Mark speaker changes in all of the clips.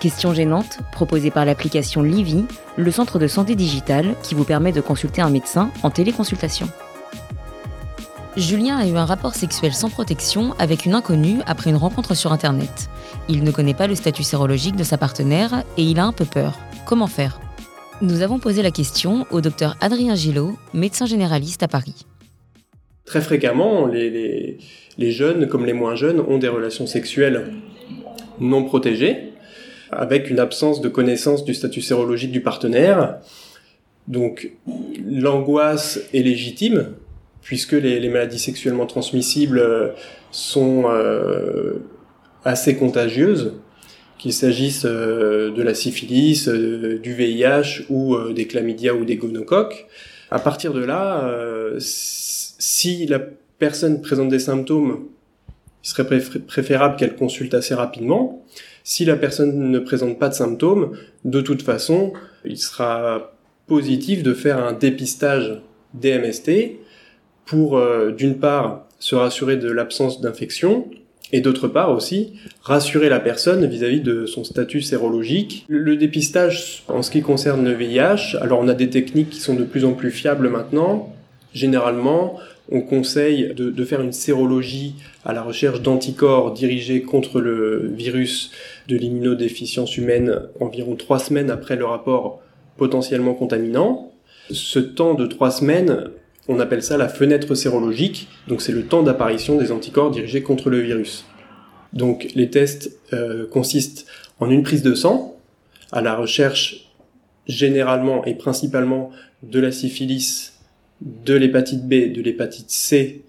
Speaker 1: Questions gênantes, proposées par l'application Livy, le centre de santé digitale qui vous permet de consulter un médecin en téléconsultation. Julien a eu un rapport sexuel sans protection avec une inconnue après une rencontre sur Internet. Il ne connaît pas le statut sérologique de sa partenaire et il a un peu peur. Comment faire? Nous avons posé la question au docteur Adrien Gillot, médecin généraliste à Paris.
Speaker 2: Très fréquemment, les, les jeunes comme les moins jeunes ont des relations sexuelles non protégées, avec une absence de connaissance du statut sérologique du partenaire. Donc l'angoisse est légitime, puisque les, maladies sexuellement transmissibles euh, sont euh, assez contagieuses, qu'il s'agisse euh, de la syphilis, euh, du VIH ou des chlamydia ou des gonocoques. À partir de là, si la personne présente des symptômes, il serait préférable qu'elle consulte assez rapidement. Si la personne ne présente pas de symptômes, de toute façon, il sera positif de faire un dépistage DMST pour, euh, d'une part, se rassurer de l'absence d'infection, et d'autre part aussi, rassurer la personne vis-à-vis de son statut sérologique. Le, le, dépistage, en ce qui concerne le VIH, alors on a des techniques qui sont de plus en plus fiables maintenant. Généralement, on conseille de, faire une sérologie à la recherche d'anticorps dirigés contre le virus de l'immunodéficience humaine environ trois semaines après le rapport potentiellement contaminant. Ce temps de trois semaines on appelle ça la fenêtre sérologique, donc c'est le temps d'apparition des anticorps dirigés contre le virus. Donc les tests euh, consistent en une prise de sang, à la recherche généralement et principalement de la syphilis, de l'hépatite B, de l'hépatite C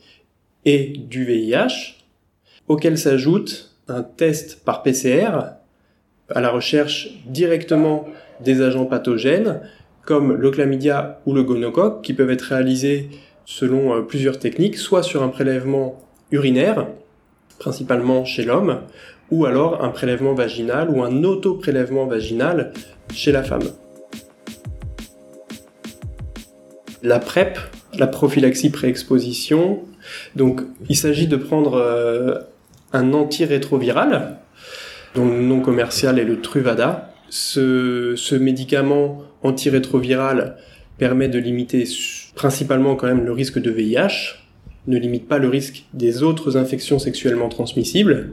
Speaker 2: et du VIH, auquel s'ajoute un test par PCR à la recherche directement des agents pathogènes comme le chlamydia ou le gonocoque, qui peuvent être réalisés selon euh, plusieurs techniques, soit sur un prélèvement urinaire, principalement chez l'homme, ou alors un prélèvement vaginal ou un auto-prélèvement vaginal chez la femme. La PrEP, la prophylaxie pré-exposition, donc il s'agit de prendre euh, un antirétroviral, dont le nom commercial est le Truvada. Ce, ce médicament antirétroviral permet de limiter principalement quand même le risque de VIH, ne limite pas le risque des autres infections sexuellement transmissibles.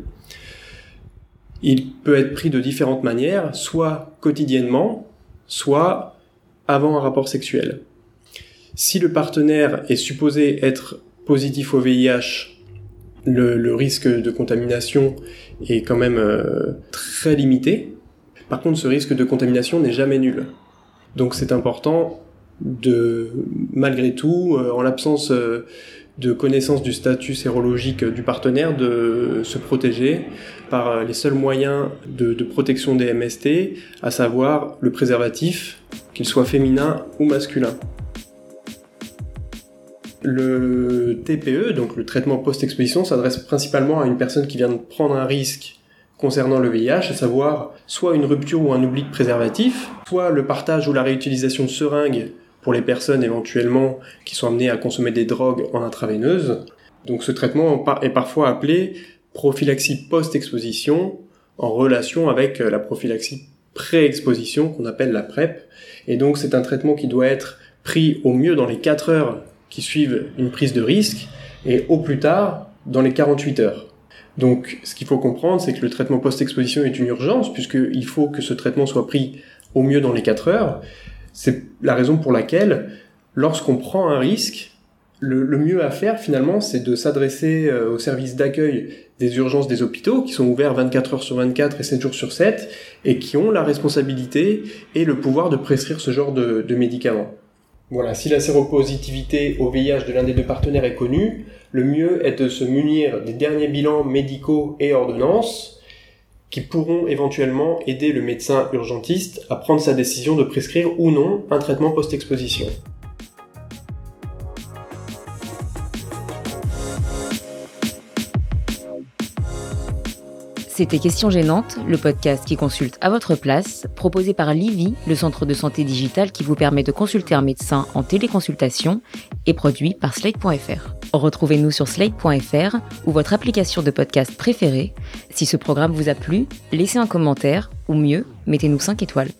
Speaker 2: Il peut être pris de différentes manières, soit quotidiennement, soit avant un rapport sexuel. Si le partenaire est supposé être positif au VIH, le, risque de contamination est quand même euh, très limité. Par contre, ce risque de contamination n'est jamais nul. Donc c'est important de, malgré tout, euh, en l'absence euh, de connaissance du statut sérologique du partenaire, de se protéger par les seuls moyens de protection des MST, à savoir le préservatif, qu'il soit féminin ou masculin. Le TPE, donc le traitement post-exposition, s'adresse principalement à une personne qui vient de prendre un risque concernant le VIH, à savoir soit une rupture ou un oubli de préservatif, soit le partage ou la réutilisation de seringues pour les personnes éventuellement qui sont amenées à consommer des drogues en intraveineuse. Donc ce traitement est parfois appelé prophylaxie post-exposition en relation avec la prophylaxie pré-exposition qu'on appelle la PrEP. Et donc c'est un traitement qui doit être pris au mieux dans les 4 heures qui suivent une prise de risque et au plus tard dans les 48 heures. Donc, ce qu'il faut comprendre, c'est que le traitement post-exposition est une urgence, puisqu'il faut que ce traitement soit pris au mieux dans les 4 heures. C'est la raison pour laquelle, lorsqu'on prend un risque, le, mieux à faire finalement, c'est de s'adresser euh, au service d'accueil des urgences des hôpitaux, qui sont ouverts 24 heures sur 24 et 7 jours sur 7, et qui ont la responsabilité et le pouvoir de prescrire ce genre de, de médicaments. Voilà, si la séropositivité au VIH de l'un des deux partenaires est connue, le mieux est de se munir des derniers bilans médicaux et ordonnances, qui pourront éventuellement aider le médecin urgentiste à prendre sa décision de prescrire ou non un traitement post-exposition.
Speaker 1: C'était Question Gênante, le podcast qui consulte à votre place, proposé par Livy, le centre de santé digital qui vous permet de consulter un médecin en téléconsultation et produit par Slate.fr. Retrouvez-nous sur Slate.fr ou votre application de podcast préférée. Si ce programme vous a plu, laissez un commentaire ou mieux, mettez-nous 5 étoiles.